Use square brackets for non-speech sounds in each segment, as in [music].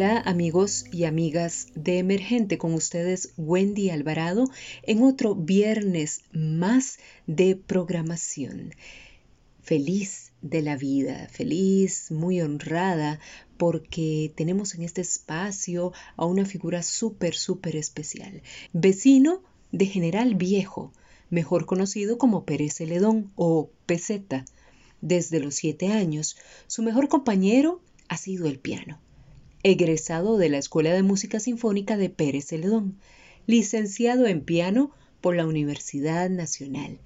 Hola amigos y amigas de Emergente, con ustedes Wendy Alvarado en otro viernes más de programación. Feliz de la vida, feliz, muy honrada porque tenemos en este espacio a una figura súper, súper especial. Vecino de General Viejo, mejor conocido como Pérez Celedón o Peseta. Desde los siete años, su mejor compañero ha sido el piano egresado de la Escuela de Música Sinfónica de Pérez Celedón, licenciado en piano por la Universidad Nacional,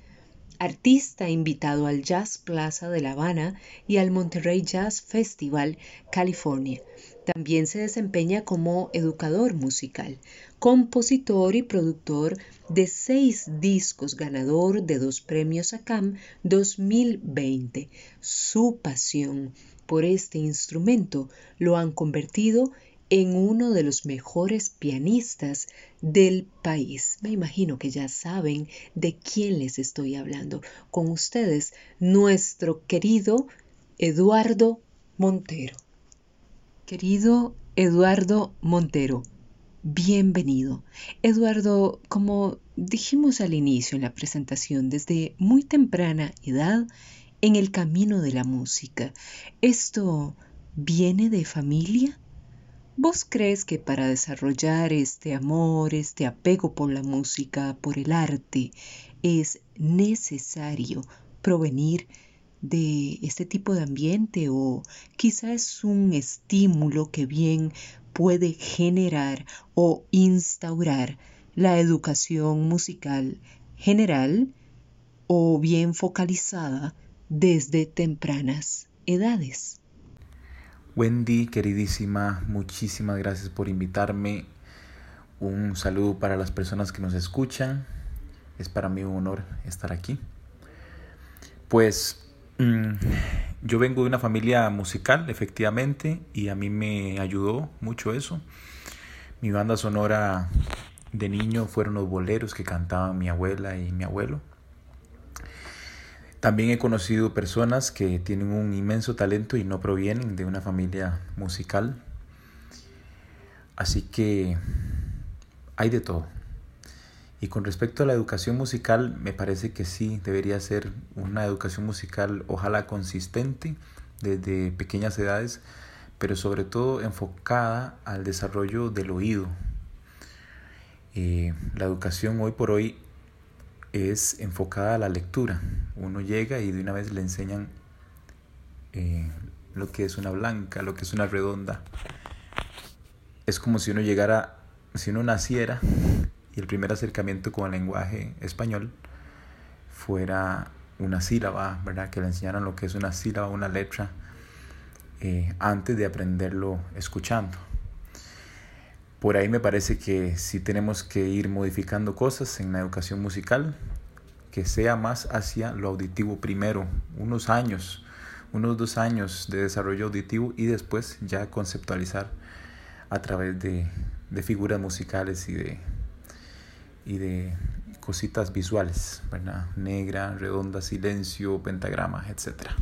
artista invitado al Jazz Plaza de La Habana y al Monterrey Jazz Festival, California. También se desempeña como educador musical, compositor y productor de seis discos, ganador de dos premios ACAM 2020. Su pasión por este instrumento lo han convertido en uno de los mejores pianistas del país. Me imagino que ya saben de quién les estoy hablando. Con ustedes, nuestro querido Eduardo Montero. Querido Eduardo Montero, bienvenido. Eduardo, como dijimos al inicio en la presentación, desde muy temprana edad en el camino de la música. ¿Esto viene de familia? ¿Vos crees que para desarrollar este amor, este apego por la música, por el arte, es necesario provenir de este tipo de ambiente o quizá es un estímulo que bien puede generar o instaurar la educación musical general o bien focalizada desde tempranas edades. Wendy, queridísima, muchísimas gracias por invitarme. Un saludo para las personas que nos escuchan. Es para mí un honor estar aquí. Pues mm, yo vengo de una familia musical, efectivamente, y a mí me ayudó mucho eso. Mi banda sonora de niño fueron los boleros que cantaban mi abuela y mi abuelo. También he conocido personas que tienen un inmenso talento y no provienen de una familia musical. Así que hay de todo. Y con respecto a la educación musical, me parece que sí, debería ser una educación musical, ojalá consistente, desde pequeñas edades, pero sobre todo enfocada al desarrollo del oído. Eh, la educación hoy por hoy es enfocada a la lectura. Uno llega y de una vez le enseñan eh, lo que es una blanca, lo que es una redonda. Es como si uno llegara, si uno naciera y el primer acercamiento con el lenguaje español fuera una sílaba, ¿verdad? Que le enseñaran lo que es una sílaba, una letra, eh, antes de aprenderlo escuchando. Por ahí me parece que sí tenemos que ir modificando cosas en la educación musical, que sea más hacia lo auditivo primero, unos años, unos dos años de desarrollo auditivo y después ya conceptualizar a través de, de figuras musicales y de, y de cositas visuales, ¿verdad? Negra, redonda, silencio, pentagrama, etcétera.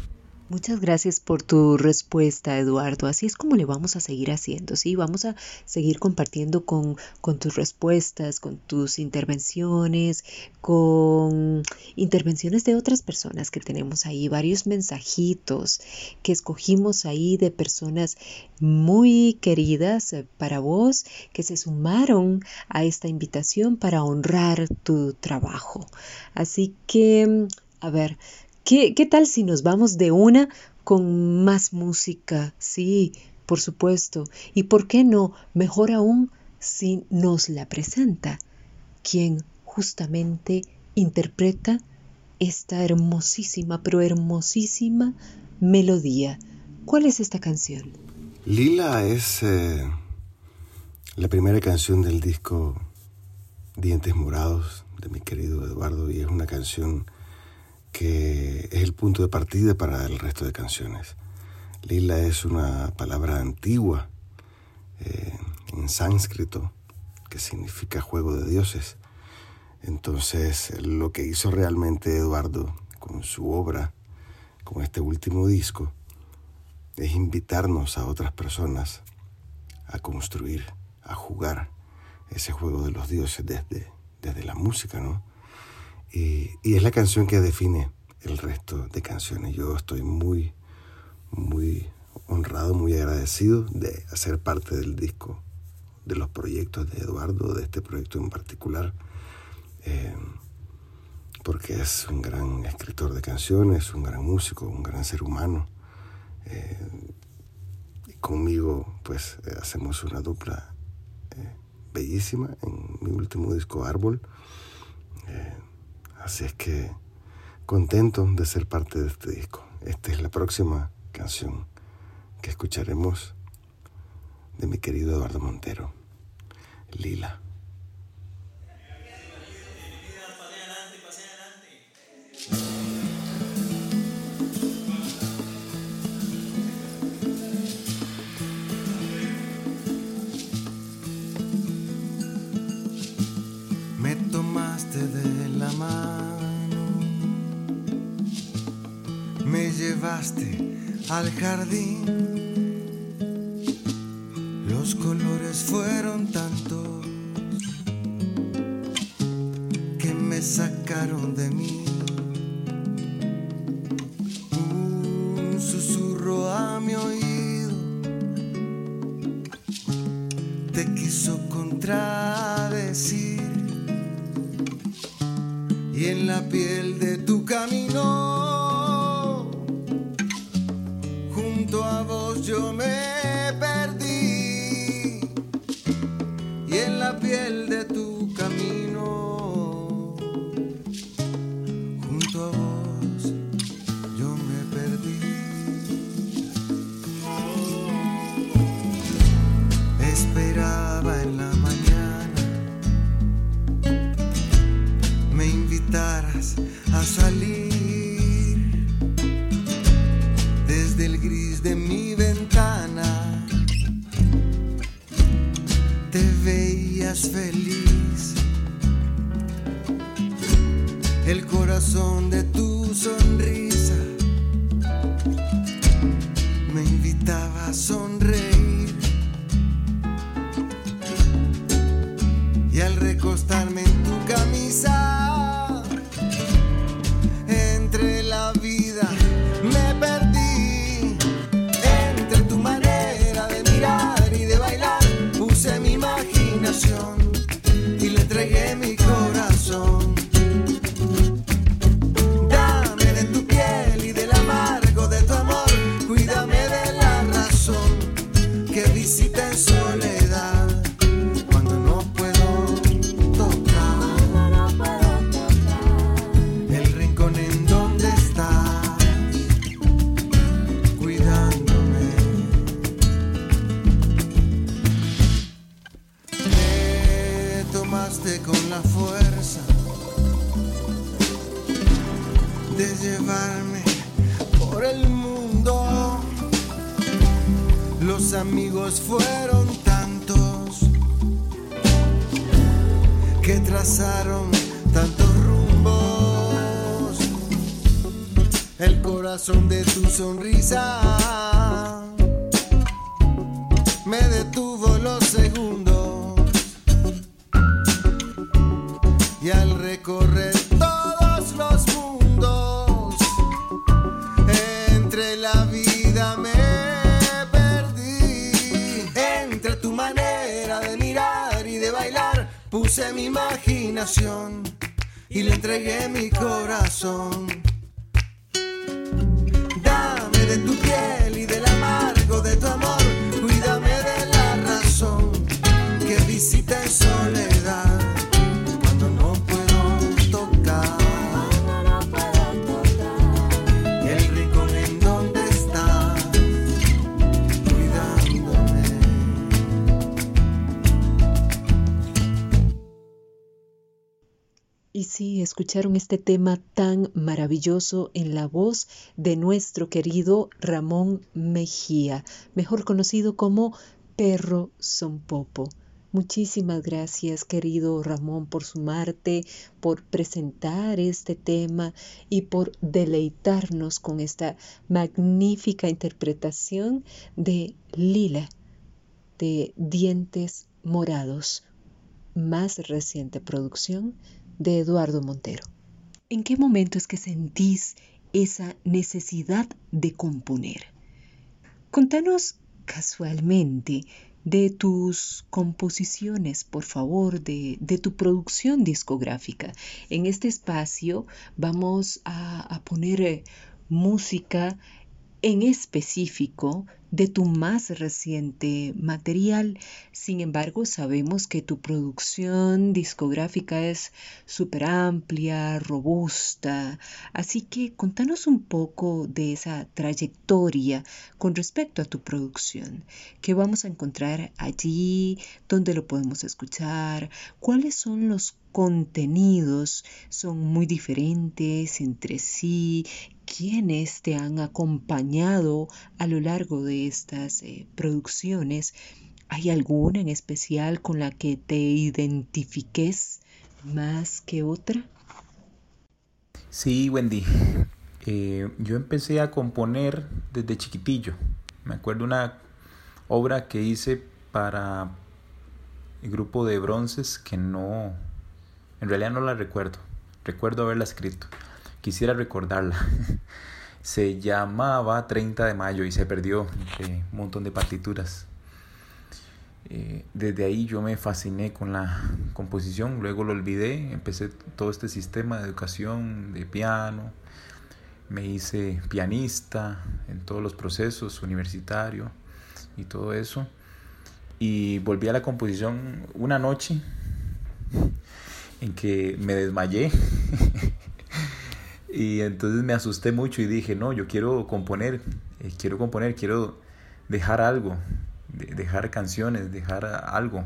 Muchas gracias por tu respuesta, Eduardo. Así es como le vamos a seguir haciendo, ¿sí? Vamos a seguir compartiendo con, con tus respuestas, con tus intervenciones, con intervenciones de otras personas que tenemos ahí, varios mensajitos que escogimos ahí de personas muy queridas para vos que se sumaron a esta invitación para honrar tu trabajo. Así que, a ver, ¿Qué, tal si nos vamos de una con más música? Sí, por supuesto. ¿Y por qué no? Mejor aún si nos la presenta quien justamente interpreta esta hermosísima, pero hermosísima melodía. ¿Cuál es esta canción? Lila es eh, la primera canción del disco Dientes Morados de mi querido Eduardo y es una canción que es el punto de partida para el resto de canciones. Lila es una palabra antigua eh, en sánscrito que significa juego de dioses. Entonces, lo que hizo realmente Eduardo con su obra, con este último disco, es invitarnos a otras personas a construir, a jugar ese juego de los dioses desde, desde la música, ¿no? Y, es la canción que define el resto de canciones. Yo estoy muy, muy honrado, muy agradecido de hacer parte del disco, de los proyectos de Eduardo, de este proyecto en particular, eh, porque es un gran escritor de canciones, un gran músico, un gran ser humano. Eh, y conmigo, pues, eh, hacemos una dupla bellísima en mi último disco Árbol. Así es que contento de ser parte de este disco. Esta es la próxima canción que escucharemos de mi querido Eduardo Montero, Lila. Al jardín los colores fueron tantos que me sacaron de mí. sonreír. Escucharon este tema tan maravilloso en la voz de nuestro querido Ramón Mejía, mejor conocido como Perro Sonpopo. Muchísimas gracias, querido Ramón, por sumarte, por presentar este tema y por deleitarnos con esta magnífica interpretación de Lila de Dientes Morados, más reciente producción de Eduardo Montero. ¿En qué momento es que sentís esa necesidad de componer? Contanos casualmente de tus composiciones, por favor, de, de, tu producción discográfica. En este espacio vamos a, a poner eh, música en específico de tu más reciente material. Sin embargo, sabemos que tu producción discográfica es súper amplia, robusta. Así que contanos un poco de esa trayectoria con respecto a tu producción. ¿Qué vamos a encontrar allí? ¿Dónde lo podemos escuchar? ¿Cuáles son los contenidos? ¿Son muy diferentes entre sí? ¿Quiénes te han acompañado a lo largo de estas eh, producciones, ¿hay alguna en especial con la que te identifiques más que otra? Sí, Wendy. Eh, yo empecé a componer desde chiquitillo. Me acuerdo una obra que hice para el grupo de bronces que no, en realidad no la recuerdo. Recuerdo haberla escrito. Quisiera recordarla. [laughs] se llamaba 30 de mayo y se perdió un montón de partituras. Eh, desde ahí yo me fasciné con la composición, luego lo olvidé, empecé todo este sistema de educación de piano, me hice pianista en todos los procesos universitario y todo eso. Y volví a la composición una noche en que me desmayé [laughs] Y entonces me asusté mucho y dije, no, yo quiero componer, eh, quiero componer, quiero dejar algo, dejar canciones, dejar algo.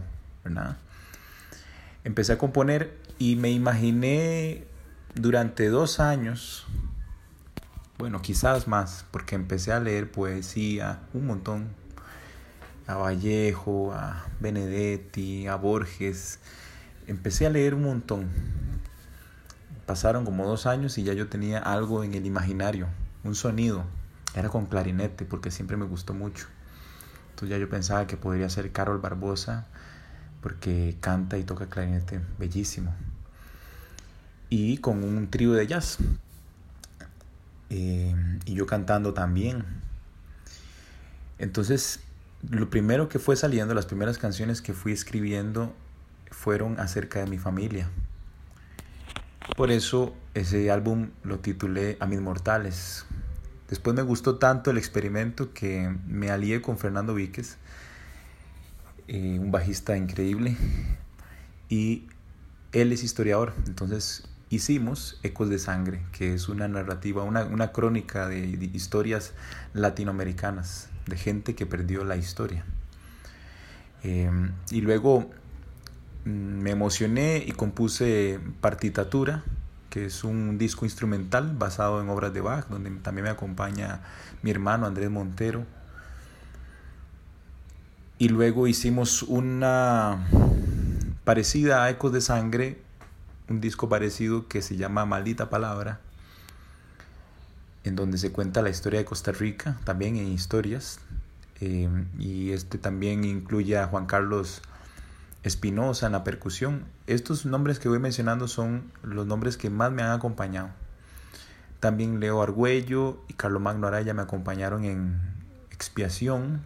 Empecé a componer y me imaginé durante dos años, bueno, quizás más, porque empecé a leer poesía, un montón, a Vallejo, a Benedetti, a Borges, empecé a leer un montón Pasaron como dos años y ya yo tenía algo en el imaginario, un sonido. Era con clarinete porque siempre me gustó mucho. Entonces ya yo pensaba que podría ser Carol Barbosa porque canta y toca clarinete bellísimo. Y con un trío de jazz. Eh, y yo cantando también. Entonces, lo primero que fue saliendo, las primeras canciones que fui escribiendo fueron acerca de mi familia. Por eso ese álbum lo titulé A mis mortales. Después me gustó tanto el experimento que me alié con Fernando Víquez, eh, un bajista increíble, y él es historiador. Entonces hicimos Ecos de Sangre, que es una narrativa, una, crónica de, historias latinoamericanas, de gente que perdió la historia. Eh, y luego me emocioné y compuse Partitatura, que es un disco instrumental basado en obras de Bach, donde también me acompaña mi hermano Andrés Montero. Y luego hicimos una parecida a Ecos de Sangre, un disco parecido que se llama Maldita Palabra, en donde se cuenta la historia de Costa Rica, también en historias. Eh, y este también incluye a Juan Carlos Espinosa en la percusión. Estos nombres que voy mencionando son los nombres que más me han acompañado. También Leo Argüello y Carlos Magno Araya me acompañaron en Expiación.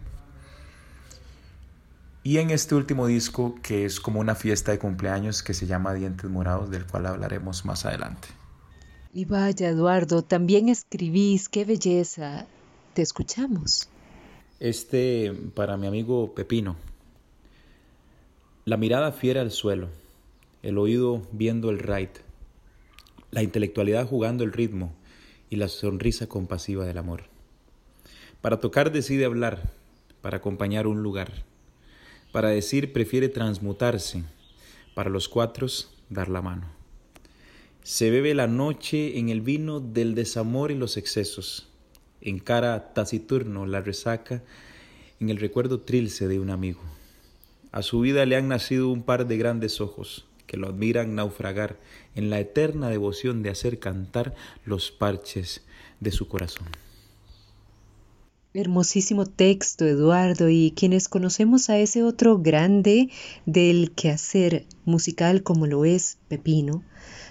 Y en este último disco, que es como una fiesta de cumpleaños que se llama Dientes Morados, del cual hablaremos más adelante. Y vaya, Eduardo, también escribís, qué belleza. Te escuchamos. Este para mi amigo Pepino. La mirada fiera al suelo, el oído viendo el right, la intelectualidad jugando el ritmo y la sonrisa compasiva del amor. Para tocar decide hablar, para acompañar un lugar. Para decir prefiere transmutarse, para los cuatro dar la mano. Se bebe la noche en el vino del desamor y los excesos. Encara taciturno la resaca en el recuerdo trilce de un amigo. A su vida le han nacido un par de grandes ojos que lo admiran naufragar en la eterna devoción de hacer cantar los parches de su corazón. Hermosísimo texto, Eduardo, y quienes conocemos a ese otro grande del quehacer musical como lo es Pepino,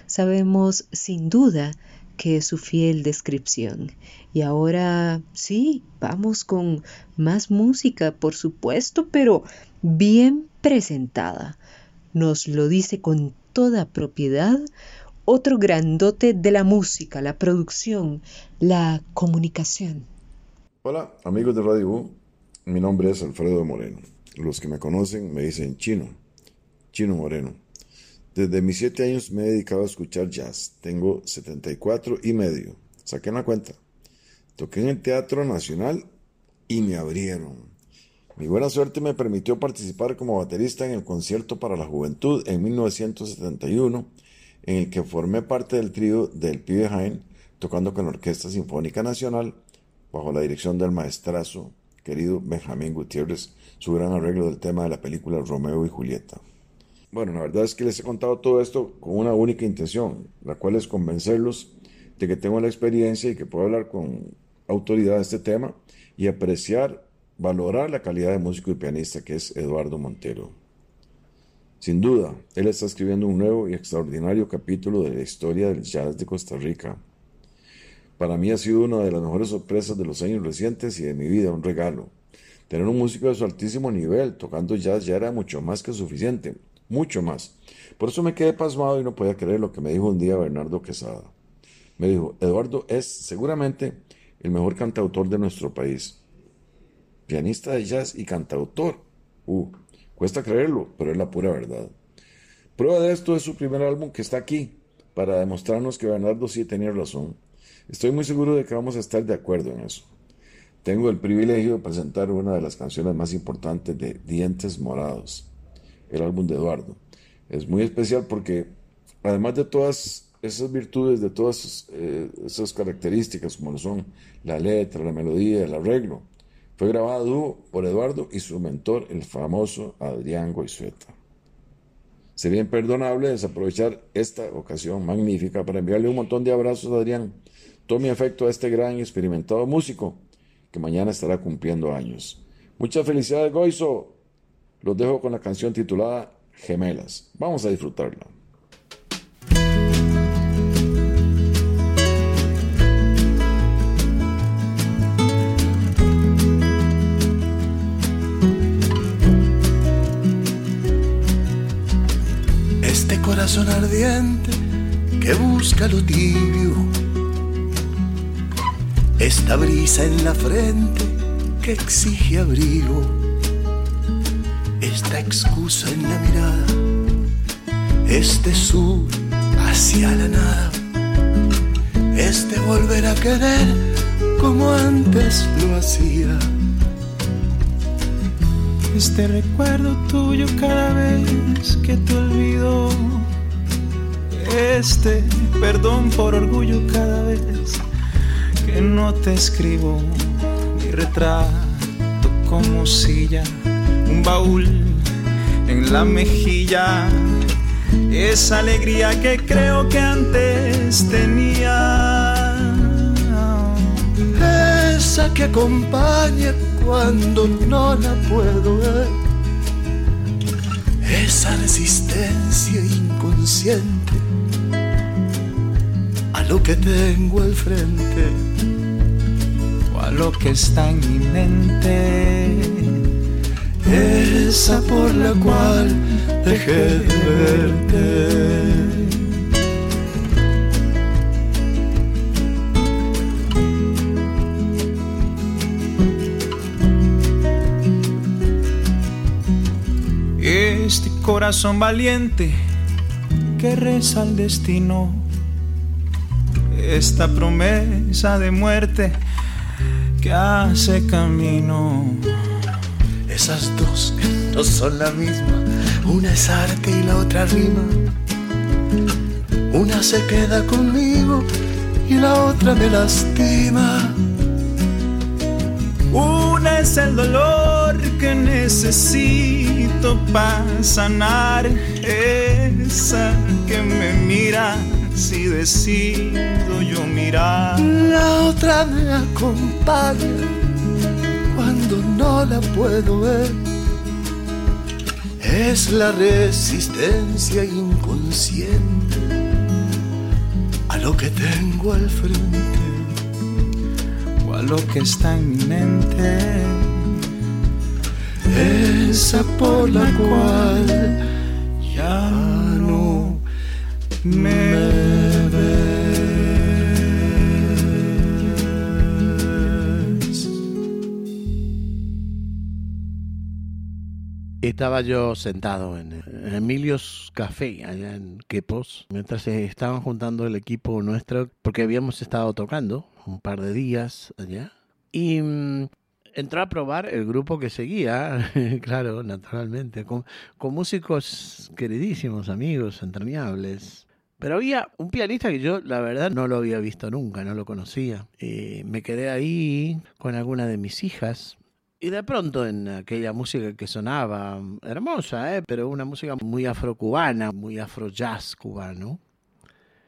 sabemos sin duda que su fiel descripción. Y ahora sí, vamos con más música, por supuesto, pero bien presentada. Nos lo dice con toda propiedad otro grandote de la música, la producción, la comunicación. Hola amigos de Radio mi nombre es Alfredo Moreno. Los que me conocen me dicen Chino, Chino Moreno. Desde mis siete años me he dedicado a escuchar jazz. Tengo 74 y medio. Saqué la cuenta. Toqué en el Teatro Nacional y me abrieron. Mi buena suerte me permitió participar como baterista en el Concierto para la Juventud en 1971, en el que formé parte del trío del Pibe Jaén, tocando con la Orquesta Sinfónica Nacional bajo la dirección del maestrazo querido Benjamín Gutiérrez, su gran arreglo del tema de la película Romeo y Julieta. Bueno, la verdad es que les he contado todo esto con una única intención, la cual es convencerlos de que tengo la experiencia y que puedo hablar con autoridad de este tema y apreciar, valorar la calidad de músico y pianista que es Eduardo Montero. Sin duda, él está escribiendo un nuevo y extraordinario capítulo de la historia del jazz de Costa Rica para mí ha sido una de las mejores sorpresas de los años recientes y de mi vida, un regalo. Tener un músico de su altísimo nivel tocando jazz ya era mucho más que suficiente, mucho más. Por eso me quedé pasmado y no podía creer lo que me dijo un día Bernardo Quesada. Me dijo, Eduardo es seguramente el mejor cantautor de nuestro país. Pianista de jazz y cantautor. Uh, cuesta creerlo, pero es la pura verdad. Prueba de esto es su primer álbum que está aquí, para demostrarnos que Bernardo sí tenía razón. Estoy muy seguro de que vamos a estar de acuerdo en eso. Tengo el privilegio de presentar una de las canciones más importantes de Dientes Morados, el álbum de Eduardo. Es muy especial porque, además de todas esas virtudes, de todas eh, esas características, como lo son la letra, la melodía, el arreglo, fue grabado por Eduardo y su mentor, el famoso Adrián Goizueta. Sería imperdonable desaprovechar esta ocasión magnífica para enviarle un montón de abrazos a Adrián Tome afecto a este gran y experimentado músico que mañana estará cumpliendo años. Muchas felicidades, Goizo. Los dejo con la canción titulada Gemelas. Vamos a disfrutarla. Este corazón ardiente que busca lo tibio esta brisa en la frente que exige abrigo, esta excusa en la mirada, este sur hacia la nada, este volver a querer como antes lo hacía. Este recuerdo tuyo cada vez que te olvido, este perdón por orgullo cada vez que no te escribo. Mi retrato como silla, un baúl en la mejilla, esa alegría que creo que antes tenía, esa que acompaña cuando no la puedo ver, esa resistencia inconsciente a lo que tengo al frente lo que está en mi mente, esa por la cual dejé de verte. Este corazón valiente que reza al destino, esta promesa de muerte que hace camino. Esas dos no son la misma, una es arte y la otra rima. Una se queda conmigo y la otra me lastima. Una es el dolor que necesito para sanar, esa que me mira si decido yo mirar. La otra me acompaña no la puedo ver. Es la resistencia inconsciente a lo que tengo al frente o a lo que está en mi mente. Esa por la cual ya no me Estaba yo sentado en, Emilio's Café, allá en Quepos, mientras estaban juntando el equipo nuestro, porque habíamos estado tocando un par de días allá. Y mm, entró a probar el grupo que seguía, [laughs] claro, naturalmente, con, con músicos queridísimos, amigos, entrañables. Pero había un pianista que yo, la verdad, no lo había visto nunca, no lo conocía. Eh, me quedé ahí con alguna de mis hijas. Y de pronto en aquella música que sonaba, hermosa, ¿eh? pero una música muy afrocubana, muy afro-jazz cubano,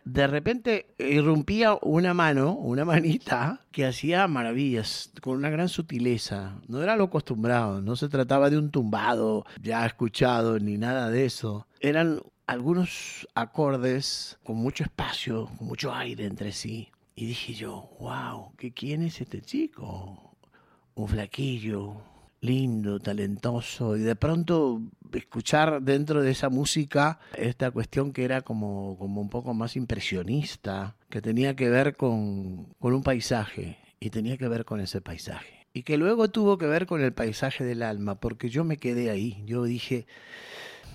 de repente irrumpía una mano, una manita, que hacía maravillas, con una gran sutileza. No era lo acostumbrado, no se trataba de un tumbado ya escuchado ni nada de eso. Eran algunos acordes con mucho espacio, con mucho aire entre sí. Y dije yo, wow, ¿qué quién es este chico? Un flaquillo, lindo, talentoso, y de pronto escuchar dentro de esa música esta cuestión que era como, como un poco más impresionista, que tenía que ver con, con un paisaje, y tenía que ver con ese paisaje. Y que luego tuvo que ver con el paisaje del alma, porque yo me quedé ahí, yo dije,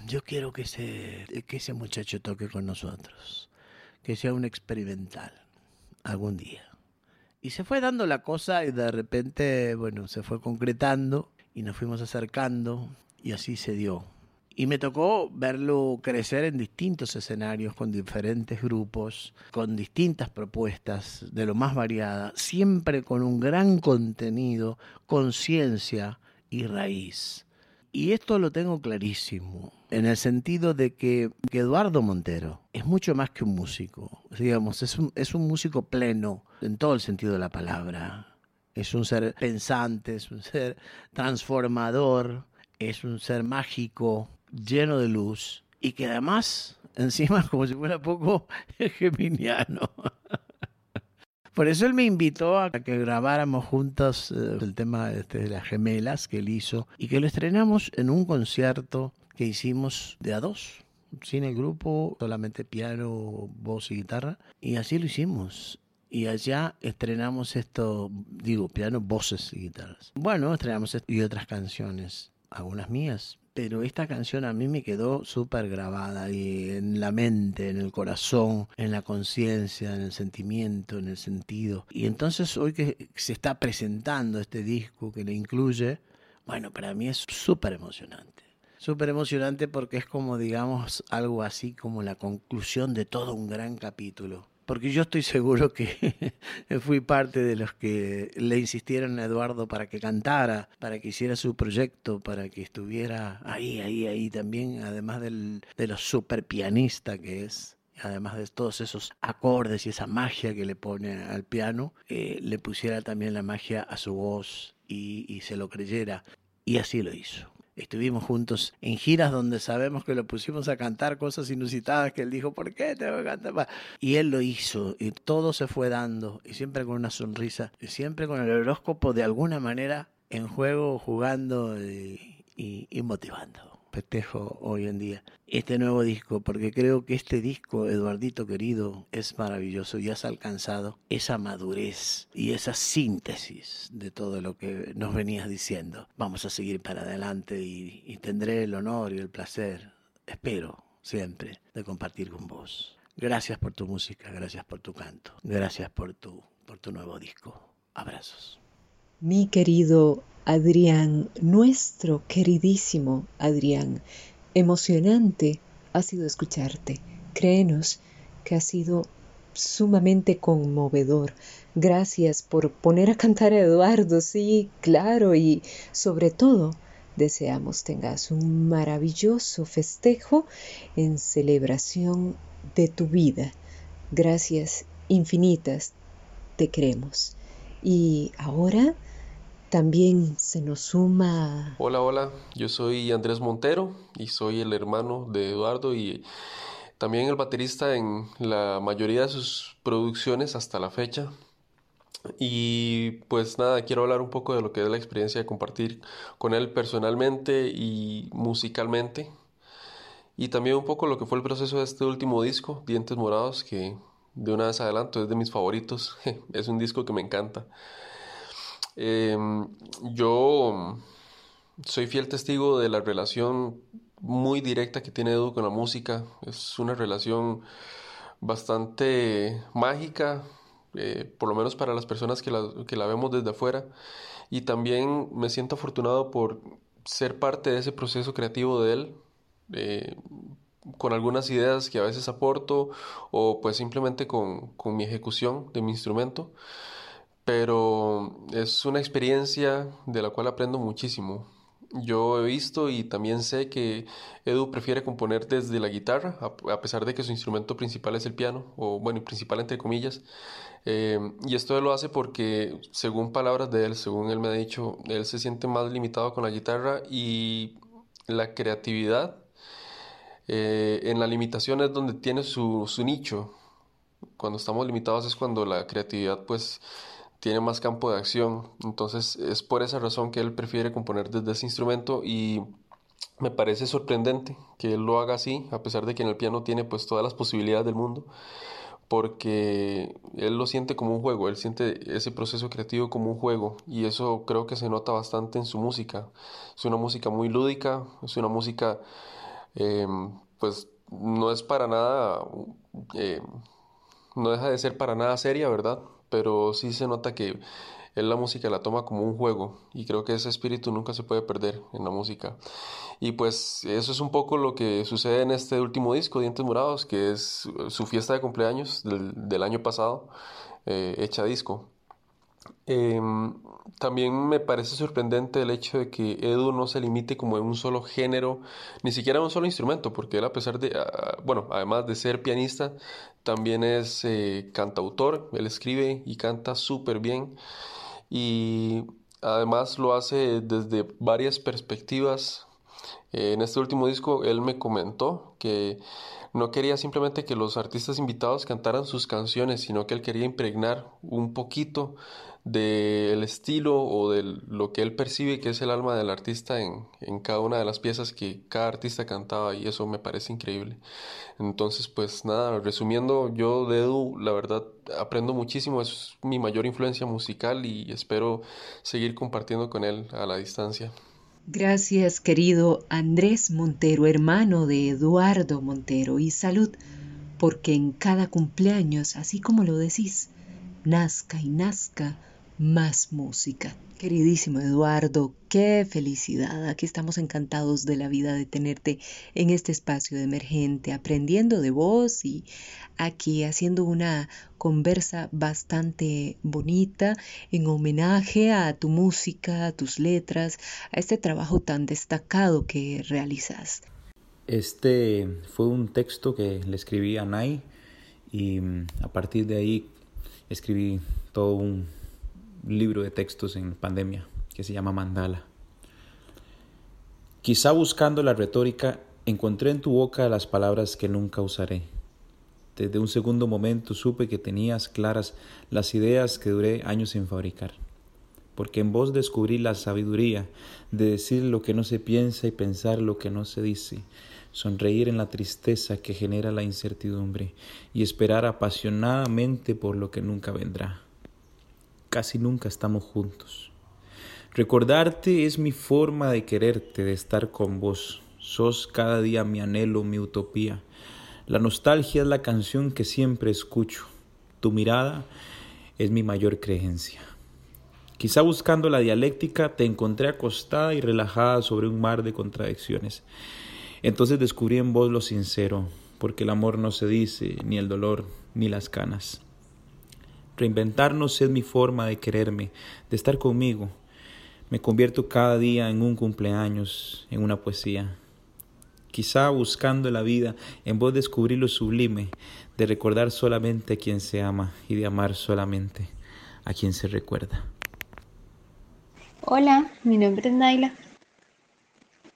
yo quiero que ese, que ese muchacho toque con nosotros, que sea un experimental algún día. Y se fue dando la cosa y de repente, bueno, se fue concretando y nos fuimos acercando y así se dio. Y me tocó verlo crecer en distintos escenarios, con diferentes grupos, con distintas propuestas de lo más variada, siempre con un gran contenido, conciencia y raíz. Y esto lo tengo clarísimo, en el sentido de que, Eduardo Montero es mucho más que un músico, digamos, es un, es un músico pleno en todo el sentido de la palabra. Es un ser pensante, es un ser transformador, es un ser mágico, lleno de luz y que además, [laughs] encima, como si fuera poco, [laughs] es geminiano. Por eso él me invitó a que grabáramos juntos eh, el tema este, de las gemelas que él hizo y que lo estrenamos en un concierto que hicimos de a dos, sin el grupo, solamente piano, voz y guitarra. Y así lo hicimos. Y allá estrenamos esto, digo, piano, voces y guitarras. Bueno, estrenamos esto y otras canciones, algunas mías, pero esta canción a mí me quedó súper grabada y en la mente, en el corazón, en la conciencia, en el sentimiento, en el sentido. Y entonces hoy que se está presentando este disco que le incluye, bueno, para mí es súper emocionante. Súper emocionante porque es como, digamos, algo así como la conclusión de todo un gran capítulo porque yo estoy seguro que [laughs] fui parte de los que le insistieron a Eduardo para que cantara, para que hiciera su proyecto, para que estuviera ahí, ahí, ahí también, además del, de lo super pianista que es. Además de todos esos acordes y esa magia que le pone al piano, eh, le pusiera también la magia a su voz y se lo creyera. Y así lo hizo. Estuvimos juntos en giras donde sabemos que lo pusimos a cantar cosas inusitadas que él dijo, ¿por qué tengo que cantar? Y él lo hizo y todo se fue dando y siempre con una sonrisa y siempre con el horóscopo de alguna manera en juego, jugando y, y motivando festejo hoy en día este nuevo disco, porque creo que este disco, Eduardito querido, es maravilloso y has alcanzado esa madurez y esa síntesis de todo lo que nos venías diciendo. Vamos a seguir para adelante y, y tendré el honor y el placer, espero siempre, de compartir con vos. Gracias por tu música, gracias por tu canto, gracias por tu, por tu nuevo disco. Abrazos. Mi querido Adrián, nuestro queridísimo Adrián, emocionante ha sido escucharte. Créenos que ha sido sumamente conmovedor. Gracias por poner a cantar a Eduardo, sí, claro, y sobre todo deseamos tengas un maravilloso festejo en celebración de tu vida. Gracias infinitas, te queremos. Y ahora También se nos suma... Hola, hola, yo soy Andrés Montero y soy el hermano de Eduardo y también el baterista en la mayoría de sus producciones hasta la fecha. Y pues nada, quiero hablar un poco de lo que es la experiencia de compartir con él personalmente y musicalmente. Y también un poco lo que fue el proceso de este último disco, Dientes Morados, que de una vez adelanto es de mis favoritos. [laughs] es un disco que me encanta. Em, yo soy fiel testigo de la relación muy directa que tiene Edu con la música. Es una relación bastante mágica, eh, por lo menos para las personas que la, que la vemos desde afuera. Y también me siento afortunado por ser parte de ese proceso creativo de él, eh, con algunas ideas que a veces aporto o pues simplemente con, con mi ejecución de mi instrumento. Pero es una experiencia de la cual aprendo muchísimo. Yo he visto y también sé que Edu prefiere componer desde la guitarra, a pesar de que su instrumento principal es el piano, o bueno, principal entre comillas. Eh, y esto lo hace porque, según palabras de él, según él me ha dicho, él se siente más limitado con la guitarra y la creatividad eh, en la limitación es donde tiene su, su nicho. Cuando estamos limitados es cuando la creatividad pues tiene más campo de acción. Entonces es por esa razón que él prefiere componer desde ese instrumento y me parece sorprendente que él lo haga así, a pesar de que en el piano tiene pues todas las posibilidades del mundo, porque él lo siente como un juego, él siente ese proceso creativo como un juego y eso creo que se nota bastante en su música. Es una música muy lúdica, es una música em, pues no es para nada, eh, no deja de ser para nada seria, ¿verdad? Pero sí se nota que él la música la toma como un juego y creo que ese espíritu nunca se puede perder en la música. Y pues eso es un poco lo que sucede en este último disco, Dientes Morados, que es su fiesta de cumpleaños del, año pasado, eh, hecha disco. Em, también me parece sorprendente el hecho de que Edu no se limite como en un solo género, ni siquiera en un solo instrumento, porque él a pesar de, ah, bueno, además de ser pianista, también es eh, cantautor, él escribe y canta súper bien y además lo hace desde varias perspectivas. Eh, en este último disco él me comentó que no quería simplemente que los artistas invitados cantaran sus canciones, sino que él quería impregnar un poquito del estilo o de lo que él percibe que es el alma del artista en, cada una de las piezas que cada artista cantaba y eso me parece increíble. Entonces, pues nada, resumiendo, yo de Edu, la verdad, aprendo muchísimo, es mi mayor influencia musical y espero seguir compartiendo con él a la distancia. Gracias, querido Andrés Montero, hermano de Eduardo Montero, y salud, porque en cada cumpleaños, así como lo decís, nazca y nazca más música. Queridísimo Eduardo, qué felicidad. Aquí estamos encantados de la vida de tenerte en este espacio emergente, aprendiendo de vos y aquí haciendo una conversa bastante bonita en homenaje a tu música, a tus letras, a este trabajo tan destacado que realizas. Este fue un texto que le escribí a Nay y mm, a partir de ahí escribí todo un libro de textos en pandemia que se llama Mandala. Quizá buscando la retórica, encontré en tu boca las palabras que nunca usaré. Desde un segundo momento supe que tenías claras las ideas que duré años en fabricar, porque en vos descubrí la sabiduría de decir lo que no se piensa y pensar lo que no se dice, sonreír en la tristeza que genera la incertidumbre y esperar apasionadamente por lo que nunca vendrá casi nunca estamos juntos. Recordarte es mi forma de quererte, de estar con vos. Sos cada día mi anhelo, mi utopía. La nostalgia es la canción que siempre escucho. Tu mirada es mi mayor creencia. Quizá buscando la dialéctica te encontré acostada y relajada sobre un mar de contradicciones. Entonces descubrí en vos lo sincero, porque el amor no se dice, ni el dolor, ni las canas. Reinventarnos es mi forma de quererme, de estar conmigo. Me convierto cada día en un cumpleaños, en una poesía. Quizá buscando la vida, en vos descubrir lo sublime, de recordar solamente a quien se ama y de amar solamente a quien se recuerda. Hola, mi nombre es Naila.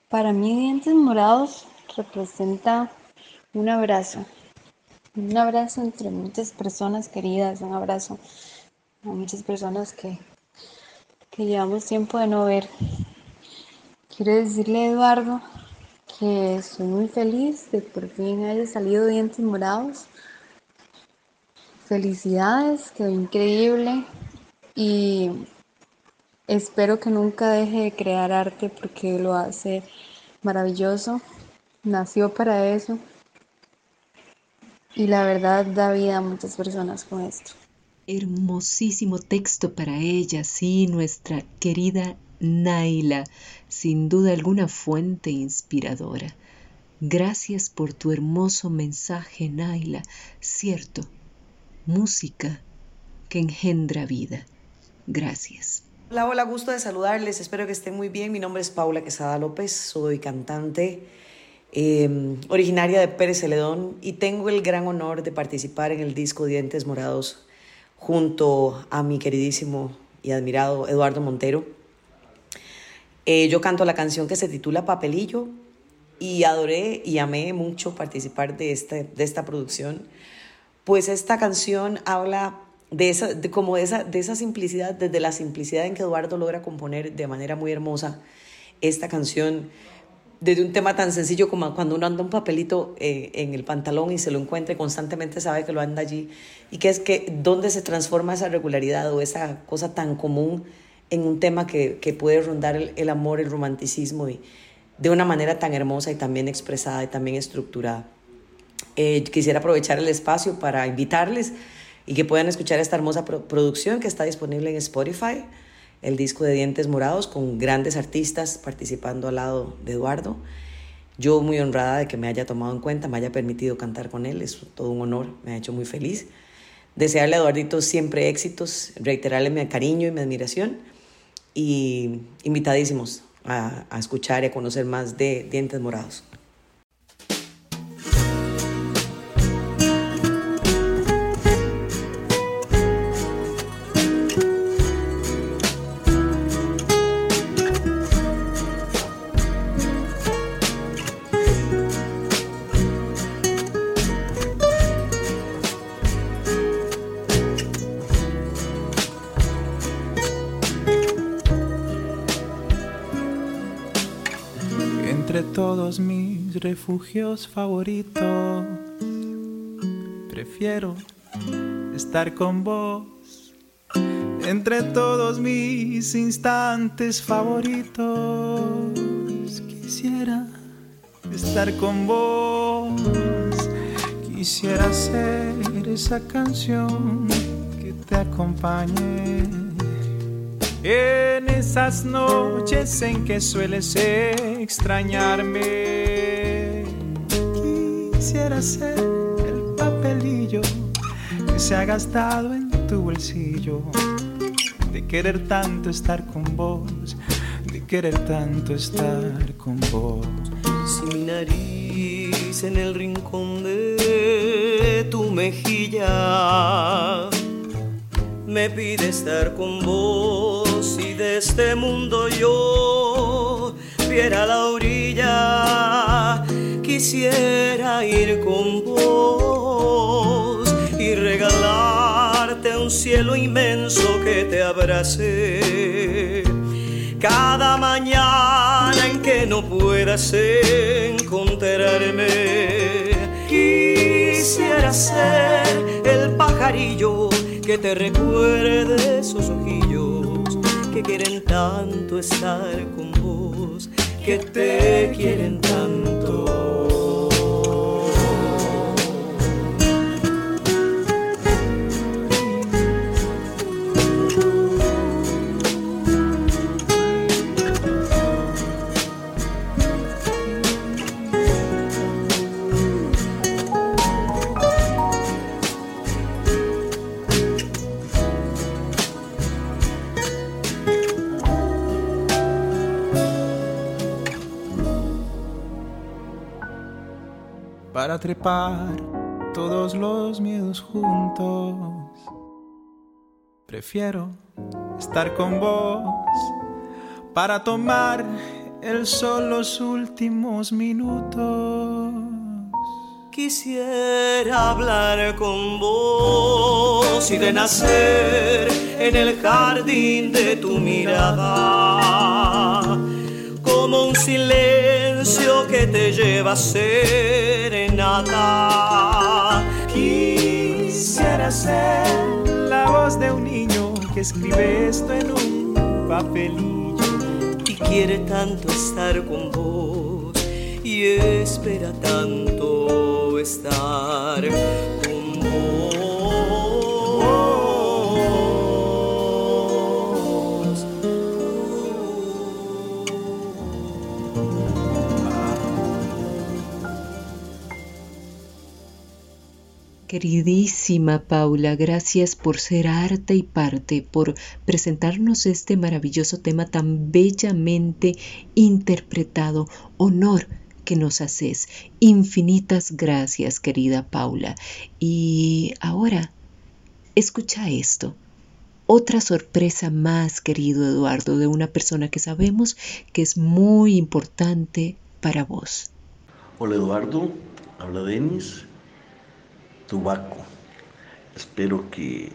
Para mí Dientes Morados representa un abrazo, un abrazo entre muchas personas queridas, un abrazo a muchas personas que, que llevamos tiempo de no ver. Quiero decirle Eduardo que estoy muy feliz de por fin haya salido Dientes Morados. Felicidades, quedó increíble y Espero que nunca deje de crear arte porque lo hace maravilloso. Nació para eso. Y la verdad da vida a muchas personas con esto. Hermosísimo texto para ella, sí, nuestra querida Naila, sin duda alguna fuente inspiradora. Gracias por tu hermoso mensaje, Naila. Cierto, música que engendra vida. Gracias. Hola, hola, gusto de saludarles. Espero que estén muy bien. Mi nombre es Paula Quesada López, soy cantante em, originaria de Pérez Celedón y tengo el gran honor de participar en el disco Dientes Morados junto a mi queridísimo y admirado Eduardo Montero. Eh, yo canto la canción que se titula Papelillo y adoré y amé mucho participar de, este, de esta producción, pues esta canción habla de esa, de, como de esa, de esa simplicidad, desde la simplicidad en que Eduardo logra componer de manera muy hermosa esta canción, desde un tema tan sencillo como cuando uno anda un papelito eh, en el pantalón y se lo encuentra y constantemente sabe que lo anda allí, y que es que dónde se transforma esa regularidad o esa cosa tan común en un tema que, que puede rondar el, amor, el romanticismo, y de una manera tan hermosa y también expresada y también estructurada. Eh, quisiera aprovechar el espacio para invitarles y que puedan escuchar esta hermosa producción que está disponible en Spotify, el disco de Dientes Morados con grandes artistas participando al lado de Eduardo. Yo muy honrada de que me haya tomado en cuenta, me haya permitido cantar con él, es todo un honor, me ha hecho muy feliz. Desearle a Eduardito siempre éxitos, reiterarle mi cariño y mi admiración y invitadísimos a, a escuchar y a conocer más de Dientes Morados. Refugios favoritos. Prefiero estar con vos entre todos mis instantes favoritos. Quisiera estar con vos. Quisiera ser esa canción que te acompañe en esas noches en que sueles extrañarme quisiera ser el papelillo que se ha gastado en tu bolsillo. De querer tanto estar con vos, de querer tanto estar con vos. Si mi nariz en el rincón de tu mejilla me pide estar con vos y de este mundo yo viera la orilla quisiera ir con vos y regalarte un cielo inmenso que te abrace. Cada mañana en que no puedas encontrarme, quisiera ser el pajarillo que te recuerde esos ojillos que quieren tanto estar con vos, que te quieren tanto. Trepar todos los miedos juntos. Prefiero estar con vos para tomar el sol los últimos minutos. Quisiera hablar con vos y de nacer en el jardín de tu mirada, como un silencio que te lleva a serenata. Quisiera ser la voz de un niño que escribe esto en un papelillo y quiere tanto estar con vos y espera tanto estar Queridísima Paula, gracias por ser arte y parte, por presentarnos este maravilloso tema tan bellamente interpretado. Honor que nos haces. Infinitas gracias, querida Paula. Y ahora, escucha esto. Otra sorpresa más, querido Eduardo, de una persona que sabemos que es muy importante para vos. Hola Eduardo, habla Denis, Tubaco. Espero que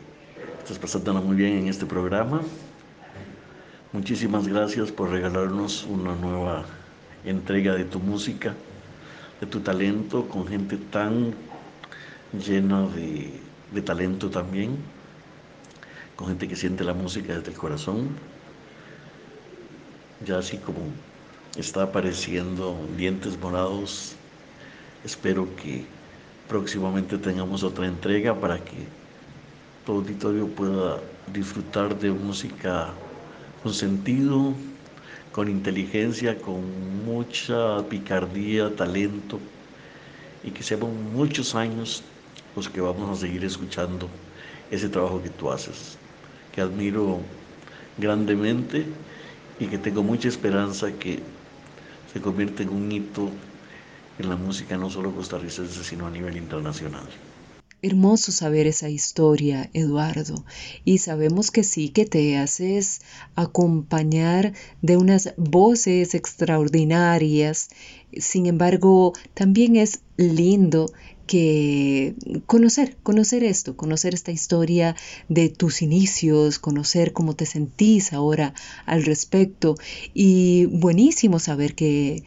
estés pasándola muy bien en este programa. Muchísimas gracias por regalarnos una nueva entrega de tu música, de tu talento, con gente tan llena de, talento también, con gente que siente la música desde el corazón. Ya así como está apareciendo Dientes Morados, espero que próximamente tengamos otra entrega para que tu auditorio pueda disfrutar de música con sentido, con inteligencia, con mucha picardía, talento, y que sean muchos años los que vamos a seguir escuchando ese trabajo que tú haces, que admiro grandemente y que tengo mucha esperanza que se convierta en un hito en la música no solo costarricense, sino a nivel internacional. Hermoso saber esa historia, Eduardo. Y sabemos que sí, que te haces acompañar de unas voces extraordinarias. Sin embargo, también es lindo que conocer, conocer esto, conocer esta historia de tus inicios, conocer cómo te sentís ahora al respecto. Y buenísimo saber que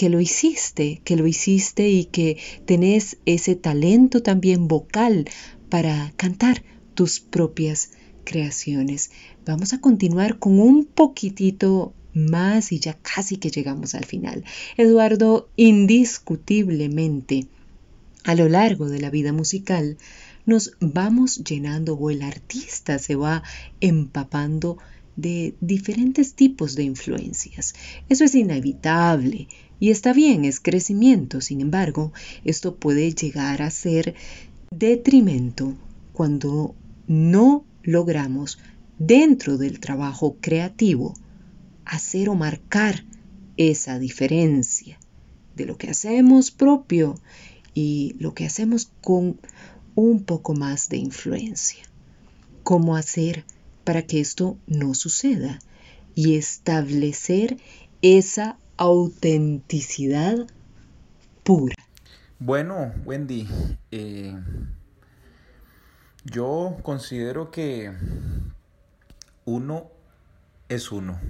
que lo hiciste, que lo hiciste y que tenés ese talento también vocal para cantar tus propias creaciones. Vamos a continuar con un poquitito más y ya casi que llegamos al final. Eduardo, indiscutiblemente, a lo largo de la vida musical, nos vamos llenando o el artista se va empapando de diferentes tipos de influencias. Eso es inevitable, y está bien, es crecimiento, sin embargo, esto puede llegar a ser detrimento cuando no logramos dentro del trabajo creativo hacer o marcar esa diferencia de lo que hacemos propio y lo que hacemos con un poco más de influencia. ¿Cómo hacer para que esto no suceda? Y establecer esa autenticidad pura. Bueno, Wendy, eh, yo considero que uno es uno,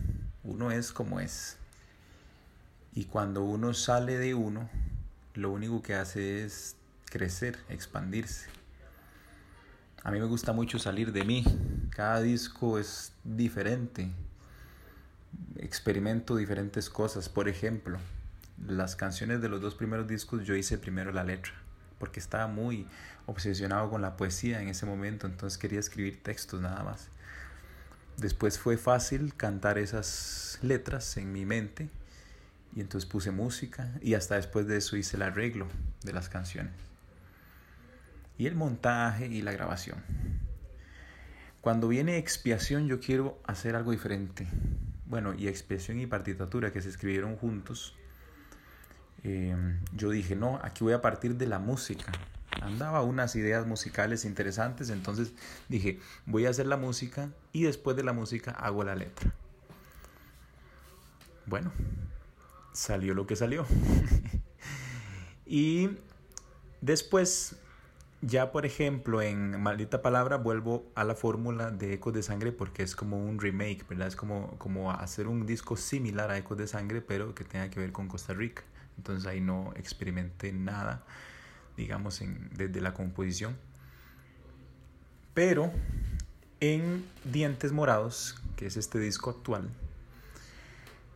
uno es como es. Y cuando uno sale de uno, lo único que hace es crecer, expandirse. A mí me gusta mucho salir de mí. Cada disco es diferente experimento diferentes cosas. Por ejemplo, las canciones de los dos primeros discos yo hice primero la letra, porque estaba muy obsesionado con la poesía en ese momento, entonces quería escribir textos nada más. Después fue fácil cantar esas letras en mi mente y entonces puse música y hasta después de eso hice el arreglo de las canciones. Y el montaje y la grabación. Cuando viene expiación yo quiero hacer algo diferente bueno, y expresión y partitatura que se escribieron juntos, eh, yo dije, no, aquí voy a partir de la música. Andaba unas ideas musicales interesantes, entonces dije, voy a hacer la música y después de la música hago la letra. bueno, salió lo que salió. [laughs] y después, ya por ejemplo, en Maldita Palabra vuelvo a la fórmula de Ecos de Sangre porque es como un remake, ¿verdad? Es como, como hacer un disco similar a Ecos de Sangre, pero que tenga que ver con Costa Rica. Entonces ahí no experimenté nada, digamos, en, desde la composición. Pero en Dientes Morados, que es este disco actual,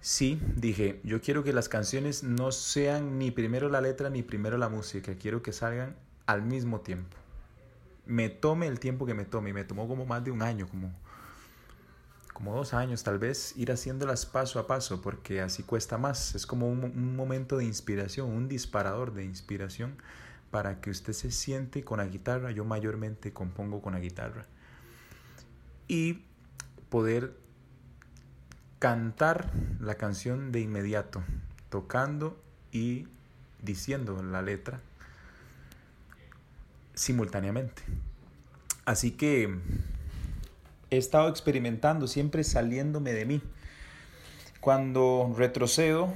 sí dije, yo quiero que las canciones no sean ni primero la letra ni primero la música, quiero que salgan al mismo tiempo. Me tome el tiempo que me tome, y me tomó como más de un año, como, como dos años tal vez, ir haciéndolas paso a paso, porque así cuesta más. Es como un, un momento de inspiración, un disparador de inspiración para que usted se siente con la guitarra. Yo mayormente compongo con la guitarra y poder cantar la canción de inmediato, tocando y diciendo la letra simultáneamente. Así que he estado experimentando, siempre saliéndome de mí. Cuando retrocedo,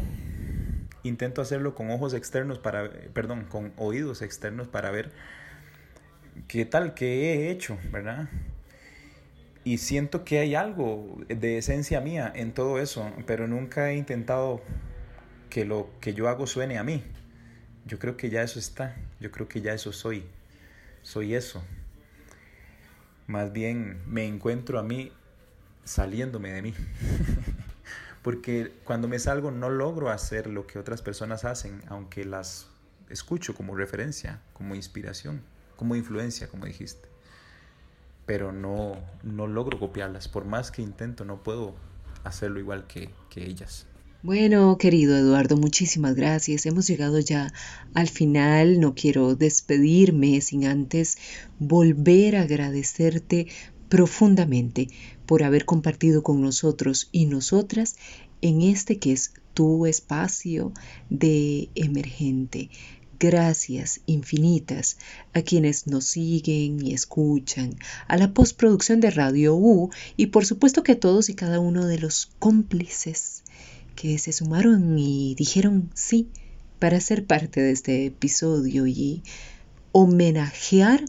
intento hacerlo con ojos externos para, perdón, con oídos externos para ver qué tal que he hecho, ¿verdad? y siento que hay algo de esencia mía en todo eso, pero nunca he intentado que lo que yo hago suene a mí. Yo creo que ya eso está, yo creo que ya eso soy, soy eso. Más bien me encuentro a mí saliéndome de mí. [laughs] Porque cuando me salgo no logro hacer lo que otras personas hacen, aunque las escucho como referencia, como inspiración, como influencia, como dijiste pero no, no logro copiarlas. Por más que intento, no puedo hacerlo igual que, que ellas. Bueno, querido Eduardo, muchísimas gracias. Hemos llegado ya al final. No quiero despedirme sin antes volver a agradecerte profundamente por haber compartido con nosotros y nosotras en este que es tu espacio de emergente. Gracias infinitas a quienes nos siguen y escuchan, a la postproducción de Radio U y por supuesto que a todos y cada uno de los cómplices que se sumaron y dijeron sí para ser parte de este episodio y homenajear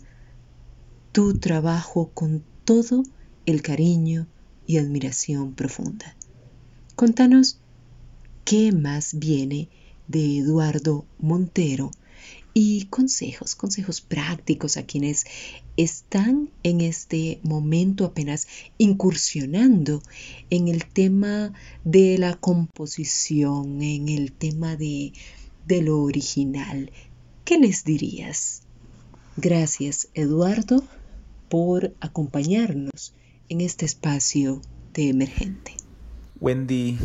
tu trabajo con todo el cariño y admiración profunda. Contanos qué más viene de Eduardo Montero y consejos, consejos prácticos a quienes están en este momento apenas incursionando en el tema de la composición, en el tema de, de lo original. ¿Qué les dirías? Gracias, Eduardo, por acompañarnos en este espacio de emergente. Wendy,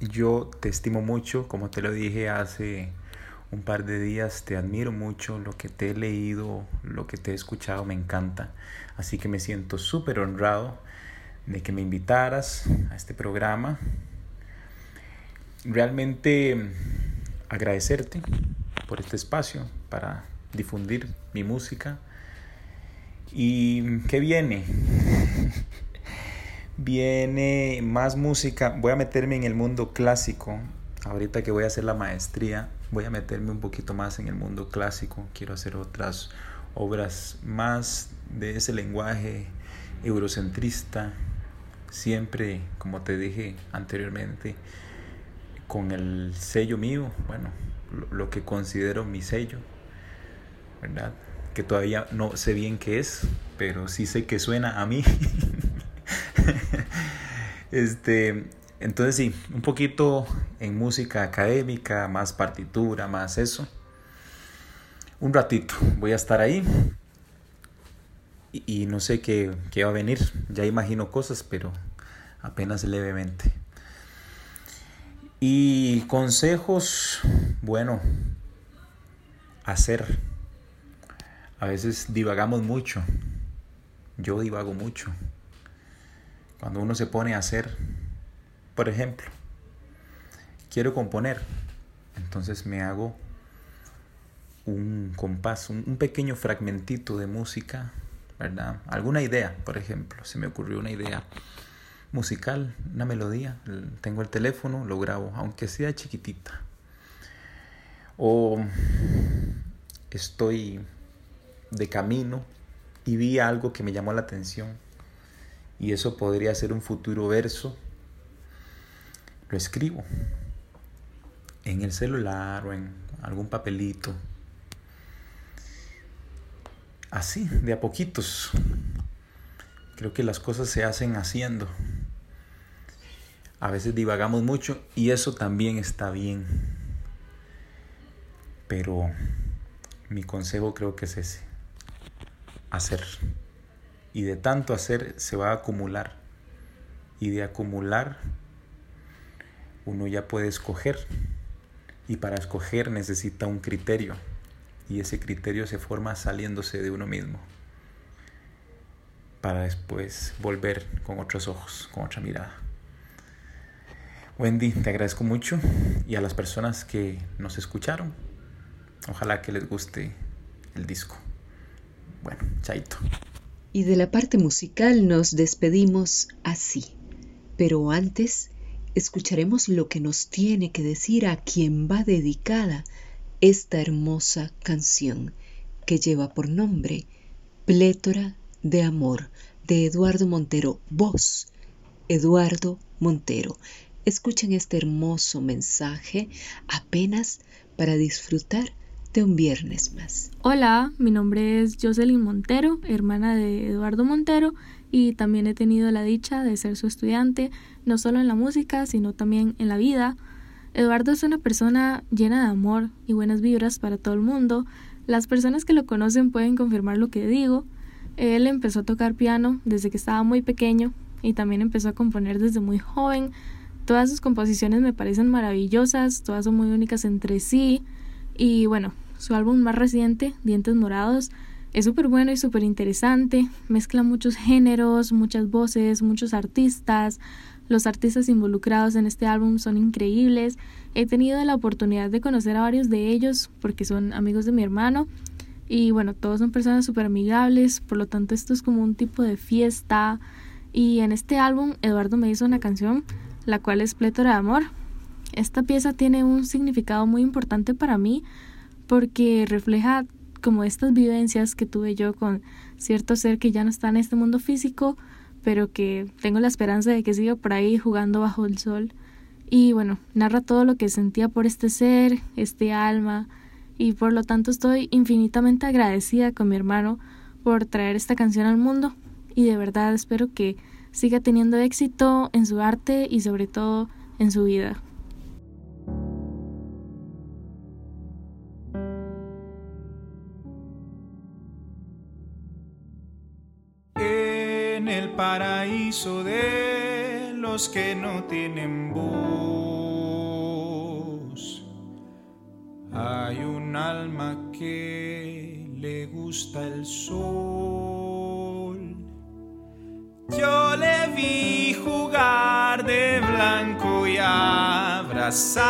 yo te estimo mucho, como te lo dije hace un par de días, te admiro mucho, lo que te he leído, lo que te he escuchado me encanta, así que me siento súper honrado de que me invitaras a este programa. Realmente agradecerte por este espacio para difundir mi música. ¿Y qué viene? [laughs] viene más música. Voy a meterme en el mundo clásico. Ahorita que voy a hacer la maestría, voy a meterme un poquito más en el mundo clásico. Quiero hacer otras obras más de ese lenguaje eurocentrista. Siempre, como te dije anteriormente, con el sello mío, bueno, lo que considero mi sello, ¿verdad? Que todavía no sé bien qué es, pero sí sé que suena a mí. [laughs] este, entonces sí, un poquito en música académica, más partitura, más eso. Un ratito, voy a estar ahí. Y, no sé qué, qué va a venir. Ya imagino cosas, pero apenas levemente. Y consejos, bueno, hacer. A veces divagamos mucho. Yo divago mucho. Cuando uno se pone a hacer, por ejemplo, quiero componer, entonces me hago un compás, un, pequeño fragmentito de música, ¿verdad? Alguna idea, por ejemplo, se me ocurrió una idea musical, una melodía. Tengo el teléfono, lo grabo, aunque sea chiquitita. O estoy de camino y vi algo que me llamó la atención y eso podría ser un futuro verso, lo escribo en el celular o en algún papelito. Así, de a poquitos. Creo que las cosas se hacen haciendo. A veces divagamos mucho y eso también está bien. Pero mi consejo creo que es ese. Hacer. Y de tanto hacer se va a acumular. Y de acumular uno ya puede escoger. Y para escoger necesita un criterio. Y ese criterio se forma saliéndose de uno mismo. Para después volver con otros ojos, con otra mirada. Wendy, te agradezco mucho. Y a las personas que nos escucharon, ojalá que les guste el disco. Bueno, chaito. Y de la parte musical nos despedimos así. Pero antes, escucharemos lo que nos tiene que decir a quien va dedicada esta hermosa canción que lleva por nombre Plétora de Amor de Eduardo Montero. Voz, Eduardo Montero. Escuchen este hermoso mensaje apenas para disfrutar de un viernes más. Hola, mi nombre es Jocelyn Montero, hermana de Eduardo Montero, y también he tenido la dicha de ser su estudiante, no solo en la música, sino también en la vida. Eduardo es una persona llena de amor y buenas vibras para todo el mundo. Las personas que lo conocen pueden confirmar lo que digo. Él empezó a tocar piano desde que estaba muy pequeño y también empezó a componer desde muy joven. Todas sus composiciones me parecen maravillosas, todas son muy únicas entre sí. Y bueno, su álbum más reciente, Dientes Morados, es súper bueno y súper interesante. Mezcla muchos géneros, muchas voces, muchos artistas. Los artistas involucrados en este álbum son increíbles. He tenido la oportunidad de conocer a varios de ellos porque son amigos de mi hermano. Y bueno, todos son personas súper amigables, por lo tanto esto es como un tipo de fiesta. Y en este álbum Eduardo me hizo una canción, la cual es Plétora de Amor, esta pieza tiene un significado muy importante para mí porque refleja como estas vivencias que tuve yo con cierto ser que ya no está en este mundo físico, pero que tengo la esperanza de que siga por ahí jugando bajo el sol. Y bueno, narra todo lo que sentía por este ser, este alma, y por lo tanto estoy infinitamente agradecida con mi hermano por traer esta canción al mundo y de verdad espero que siga teniendo éxito en su arte y sobre todo en su vida. Paraíso de los que no tienen voz. Hay un alma que le gusta el sol. Yo le vi jugar de blanco y abrazar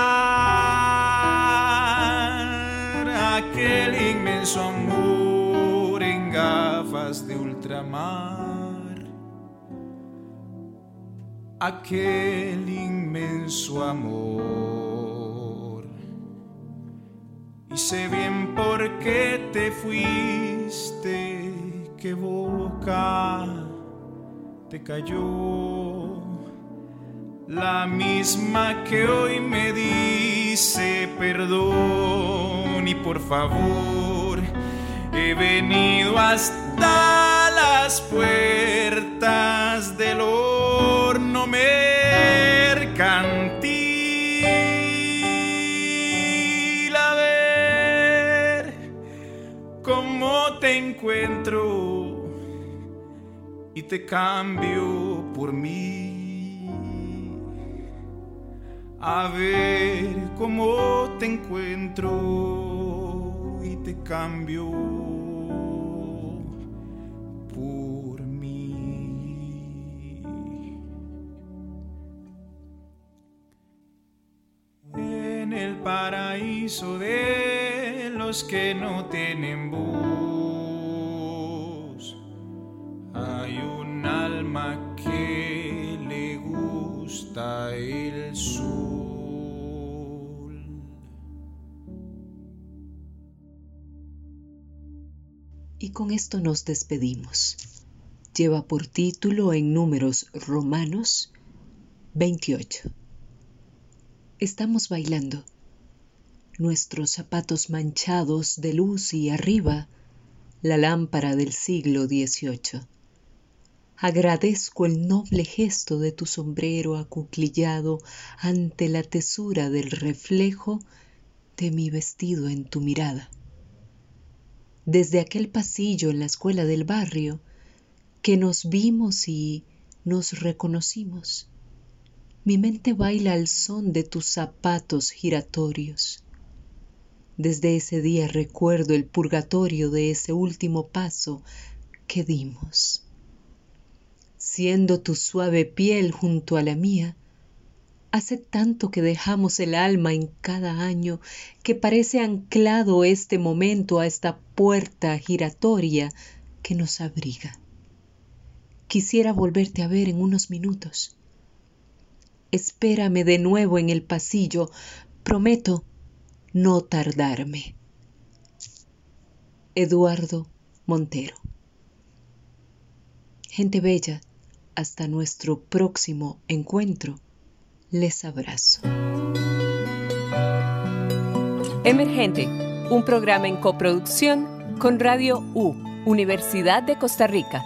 aquel inmenso amor aquel inmenso amor. Y sé bien por qué te fuiste, qué boca te cayó. La misma que hoy me dice perdón y por favor, he venido hasta las puertas del horno te encuentro y te cambio por mí. A ver cómo te encuentro y te cambio paraíso de los que no tienen voz. Y con esto nos despedimos. Lleva por título en números romanos 28. Estamos bailando, nuestros zapatos manchados de luz y arriba, la lámpara del siglo XVIII. Agradezco el noble gesto de tu sombrero acuclillado ante la tesura del reflejo de mi vestido en tu mirada. Desde aquel pasillo en la escuela del barrio, que nos vimos y nos reconocimos, mi mente baila al son de tus zapatos giratorios. Desde ese día recuerdo el purgatorio de ese último paso que dimos. Siendo tu suave piel junto a la mía, hace tanto que dejamos el alma en cada año que parece anclado este momento a esta puerta giratoria que nos abriga. Quisiera volverte a ver en unos minutos. Espérame de nuevo en el pasillo. Prometo no tardarme. Eduardo Montero. Gente bella, hasta nuestro próximo encuentro. Les abrazo. Emergente, un programa en coproducción con Radio U, Universidad de Costa Rica.